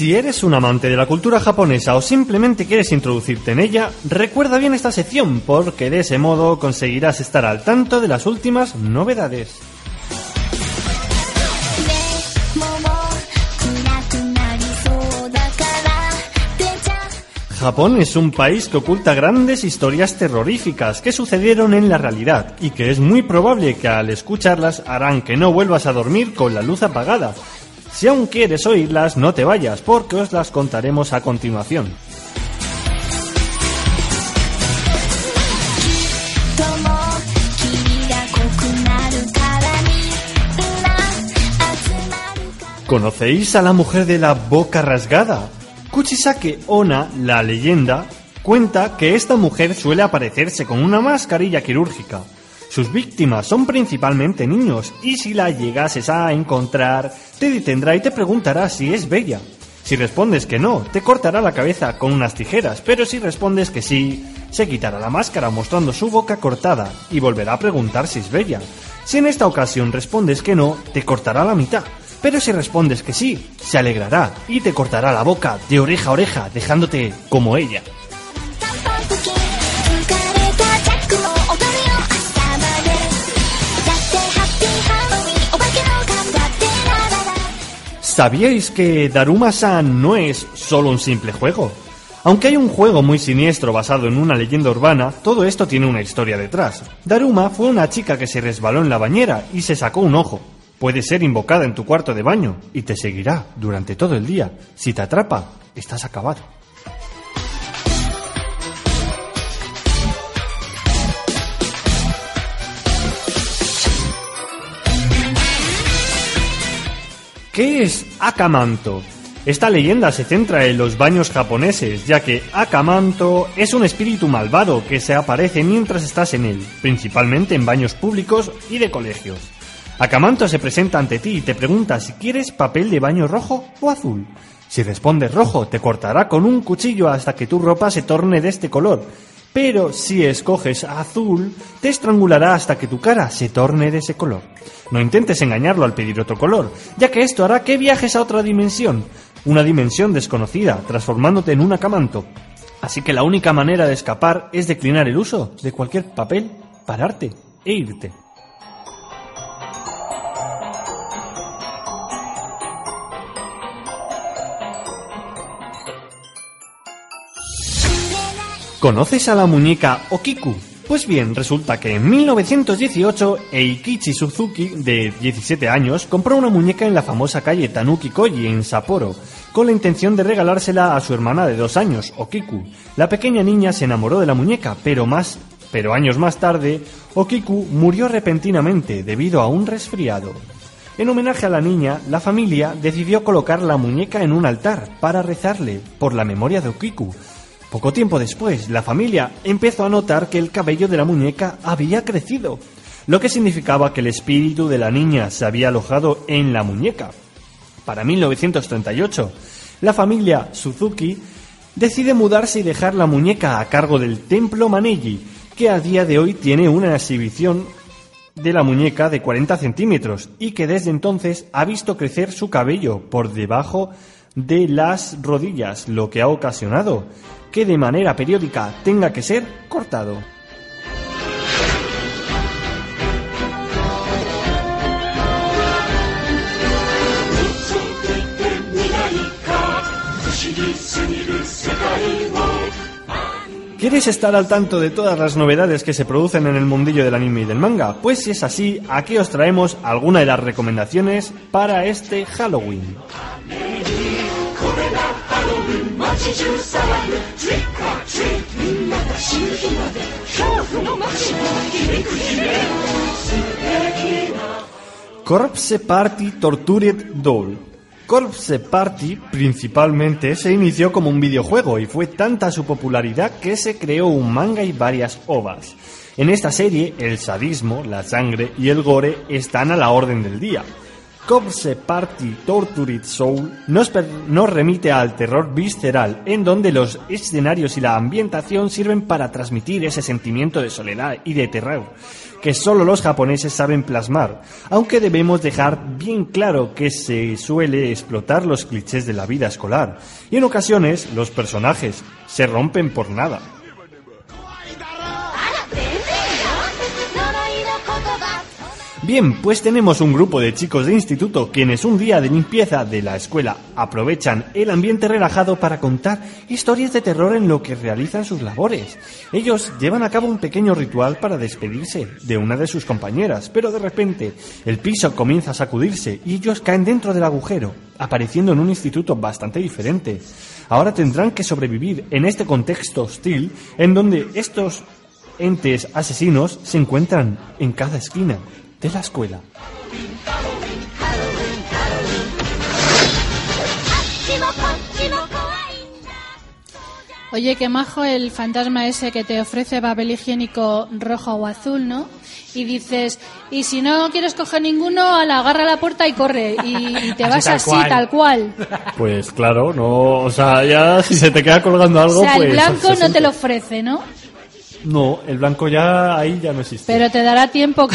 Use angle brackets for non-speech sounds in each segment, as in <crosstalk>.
Si eres un amante de la cultura japonesa o simplemente quieres introducirte en ella, recuerda bien esta sección porque de ese modo conseguirás estar al tanto de las últimas novedades. Japón es un país que oculta grandes historias terroríficas que sucedieron en la realidad y que es muy probable que al escucharlas harán que no vuelvas a dormir con la luz apagada. Si aún quieres oírlas, no te vayas porque os las contaremos a continuación. ¿Conocéis a la mujer de la boca rasgada? Kuchisake Ona, la leyenda, cuenta que esta mujer suele aparecerse con una mascarilla quirúrgica. Sus víctimas son principalmente niños y si la llegases a encontrar, te detendrá y te preguntará si es bella. Si respondes que no, te cortará la cabeza con unas tijeras, pero si respondes que sí, se quitará la máscara mostrando su boca cortada y volverá a preguntar si es bella. Si en esta ocasión respondes que no, te cortará la mitad. Pero si respondes que sí, se alegrará y te cortará la boca de oreja a oreja, dejándote como ella. ¿Sabíais que Daruma-san no es solo un simple juego? Aunque hay un juego muy siniestro basado en una leyenda urbana, todo esto tiene una historia detrás. Daruma fue una chica que se resbaló en la bañera y se sacó un ojo. Puede ser invocada en tu cuarto de baño y te seguirá durante todo el día. Si te atrapa, estás acabado. ¿Qué es Akamanto? Esta leyenda se centra en los baños japoneses, ya que Akamanto es un espíritu malvado que se aparece mientras estás en él, principalmente en baños públicos y de colegios. Akamanto se presenta ante ti y te pregunta si quieres papel de baño rojo o azul. Si respondes rojo, te cortará con un cuchillo hasta que tu ropa se torne de este color. Pero si escoges azul, te estrangulará hasta que tu cara se torne de ese color. No intentes engañarlo al pedir otro color, ya que esto hará que viajes a otra dimensión, una dimensión desconocida, transformándote en un acamanto. Así que la única manera de escapar es declinar el uso de cualquier papel, pararte e irte. ¿Conoces a la muñeca Okiku? Pues bien, resulta que en 1918 Eikichi Suzuki, de 17 años, compró una muñeca en la famosa calle Tanuki Koji en Sapporo, con la intención de regalársela a su hermana de dos años, Okiku. La pequeña niña se enamoró de la muñeca, pero más, pero años más tarde, Okiku murió repentinamente debido a un resfriado. En homenaje a la niña, la familia decidió colocar la muñeca en un altar para rezarle por la memoria de Okiku, poco tiempo después, la familia empezó a notar que el cabello de la muñeca había crecido, lo que significaba que el espíritu de la niña se había alojado en la muñeca. Para 1938, la familia Suzuki decide mudarse y dejar la muñeca a cargo del templo Maneji, que a día de hoy tiene una exhibición de la muñeca de 40 centímetros y que desde entonces ha visto crecer su cabello por debajo de las rodillas, lo que ha ocasionado que de manera periódica tenga que ser cortado. ¿Quieres estar al tanto de todas las novedades que se producen en el mundillo del anime y del manga? Pues si es así, aquí os traemos algunas de las recomendaciones para este Halloween. Corpse Party Tortured Doll. Corpse Party principalmente se inició como un videojuego y fue tanta su popularidad que se creó un manga y varias ovas. En esta serie, el sadismo, la sangre y el gore están a la orden del día. Corpse Party Tortured Soul nos, remite al terror visceral, en donde los escenarios y la ambientación sirven para transmitir ese sentimiento de soledad y de terror que solo los japoneses saben plasmar, aunque debemos dejar bien claro que se suele explotar los clichés de la vida escolar, y en ocasiones los personajes se rompen por nada. Bien, pues tenemos un grupo de chicos de instituto quienes un día de limpieza de la escuela aprovechan el ambiente relajado para contar historias de terror en lo que realizan sus labores. Ellos llevan a cabo un pequeño ritual para despedirse de una de sus compañeras, pero de repente el piso comienza a sacudirse y ellos caen dentro del agujero, apareciendo en un instituto bastante diferente. Ahora tendrán que sobrevivir en este contexto hostil en donde estos entes asesinos se encuentran en cada esquina de la escuela. Oye, qué majo el fantasma ese que te ofrece papel higiénico rojo o azul, ¿no? Y dices, y si no quieres coger ninguno, a la agarra la puerta y corre. Y, <laughs> te Así vas tal así, cual. tal cual. Pues claro, no, o sea, ya si se te queda colgando algo, o sea, pues el blanco no te lo ofrece, ¿no? No, el blanco ya ahí ya no existe. Pero te dará tiempo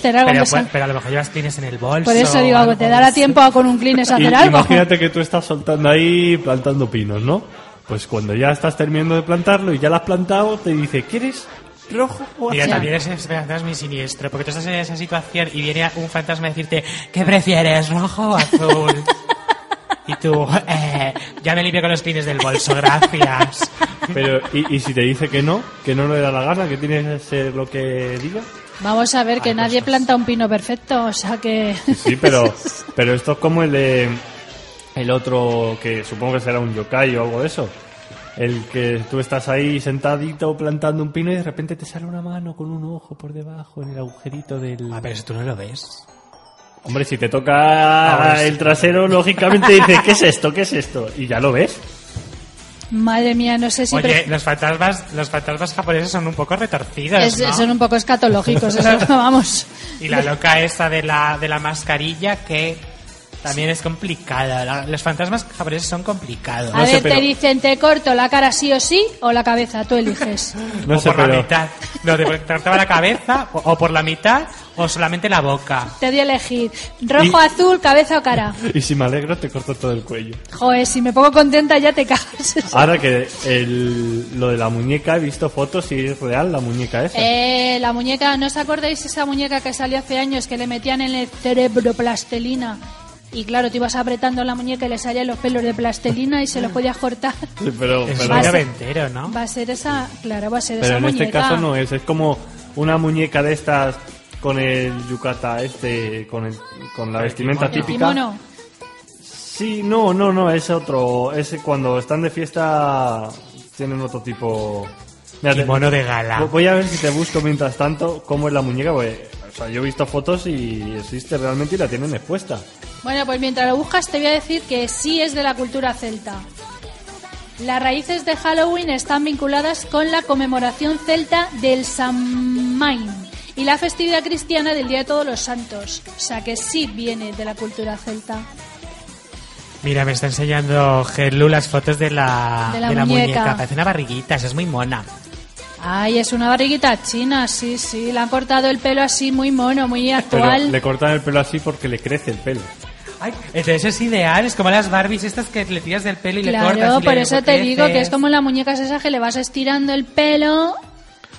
hacer algo. Pero, pues, pero a lo mejor llevas clines en el bolso. Por eso digo, algo. te dará tiempo a con un Kleenex a <laughs> Y- hacer algo. Imagínate que tú estás soltando ahí plantando pinos, ¿no? Pues cuando ya estás terminando de plantarlo y ya lo has plantado, te dice, ¿quieres rojo o Mira, azul? también ese fantasma es muy siniestro, porque tú estás en esa situación y viene un fantasma a decirte, ¿qué prefieres, rojo o azul? y tú, <laughs> eh, ya me limpio con los clines del bolso, gracias. Pero, ¿y, y si te dice que no? Que no le da la gana, que tiene que ser lo que diga. Vamos a ver que Hay nadie planta un pino perfecto, o sea que... Sí, pero, <laughs> pero esto es como el de el otro que supongo que será un yokai o algo de eso. El que tú estás ahí sentadito plantando un pino y de repente te sale una mano con un ojo por debajo en el agujerito del... Ah, pero si tú no lo ves. Hombre, si te toca el trasero, lógicamente dices, ¿qué es esto? ¿Qué es esto? Y ya lo ves. Madre mía, no sé si... Oye, pre- los fantasmas, los fantasmas japoneses son un poco retorcidos, es- ¿no? Son un poco escatológicos, eso, <laughs> vamos. Y la loca esa de la, de la mascarilla que también es complicada. La- los fantasmas japoneses son complicados. A No sé, ver, pero- te dicen, ¿te corto la cara sí o sí o la cabeza? Tú eliges. <laughs> No o sé, por la mitad. No, te cortaba la cabeza, o, o por la mitad, o solamente la boca. Te doy a elegir rojo, Y- azul, cabeza o cara. <laughs> Y si me alegro, te corto todo el cuello. Joder, si me pongo contenta ya te cagas. <laughs> Ahora que el, lo de la muñeca, he visto fotos y es real la muñeca esa. Eh, la muñeca, ¿no os acordáis esa muñeca que salió hace años que le metían en el cerebro plastelina? Y claro, te ibas apretando la muñeca y le salían los pelos de plastelina y se los podías cortar. Sí, pero, pero, muy Vas a- noventero, ¿no? Va a ser esa, claro, va a ser pero esa en muñeca. este caso no es. Es como una muñeca de estas con el yucata este, con, el, con la El vestimenta kimono. El típica. kimono. Sí, no, no, no, es otro. Es cuando están de fiesta tienen otro tipo. Mira, Kimono de gala. Voy a ver si te busco mientras tanto cómo es la muñeca, porque o sea, yo he visto fotos y existe realmente y la tienen expuesta. Bueno, pues mientras lo buscas te voy a decir que sí es de la cultura celta. Las raíces de Halloween están vinculadas con la conmemoración celta del Samhain y la festividad cristiana del Día de Todos los Santos. O sea que sí viene de la cultura celta. Mira, me está enseñando Gerlu las fotos de la, De la muñeca. Parece una barriguita, esa es muy mona. Ay, es una barriguita china, sí, sí. Le han cortado el pelo así muy mono, muy <laughs> Pero actual. le cortan el pelo así porque le crece el pelo. Ay, entonces es ideal, es como las Barbies estas que le tiras del pelo y le cortas. Claro, por le eso te digo que es como la muñeca esa que le vas estirando el pelo.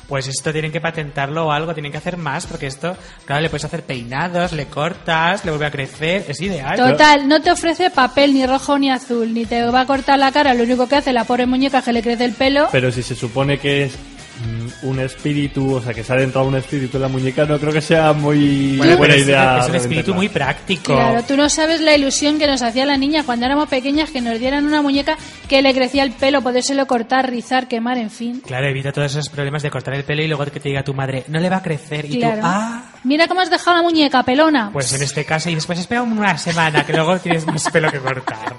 Pues esto tienen que patentarlo o algo, tienen que hacer más, porque esto, claro, le puedes hacer peinados, le cortas, le vuelve a crecer, es ideal. Total, no te ofrece papel ni rojo ni azul, ni te va a cortar la cara. Lo único que hace la pobre muñeca es que le crece el pelo. Pero si se supone que es un espíritu, o sea, que se ha adentrado un espíritu en la muñeca, no creo que sea muy Bueno, buena es- idea. Es, un espíritu muy práctico. Claro, tú no sabes la ilusión que nos hacía la niña cuando éramos pequeñas que nos dieran una muñeca que le crecía el pelo, podérselo cortar, rizar, quemar, en fin. Claro, evita todos esos problemas de cortar el pelo y luego que te diga tu madre, no le va a crecer. Y Claro. tú, ah, Mira cómo has dejado la muñeca, pelona. pues en este caso, y después espera una semana, que luego tienes más pelo que cortar.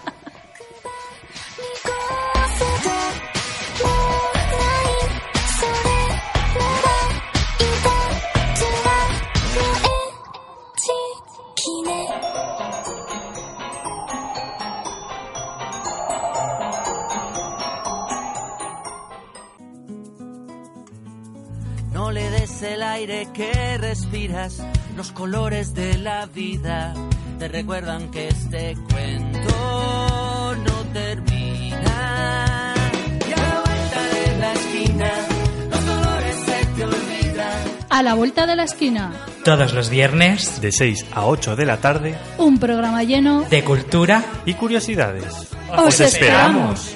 Aire que respiras, los colores de la vida te recuerdan que este cuento no termina. Y a la vuelta de la esquina, los colores se te olvidan. A la vuelta de la esquina, Todos los viernes, De 6 a 8 de la tarde un programa lleno. de cultura, y curiosidades. ¡Os esperamos!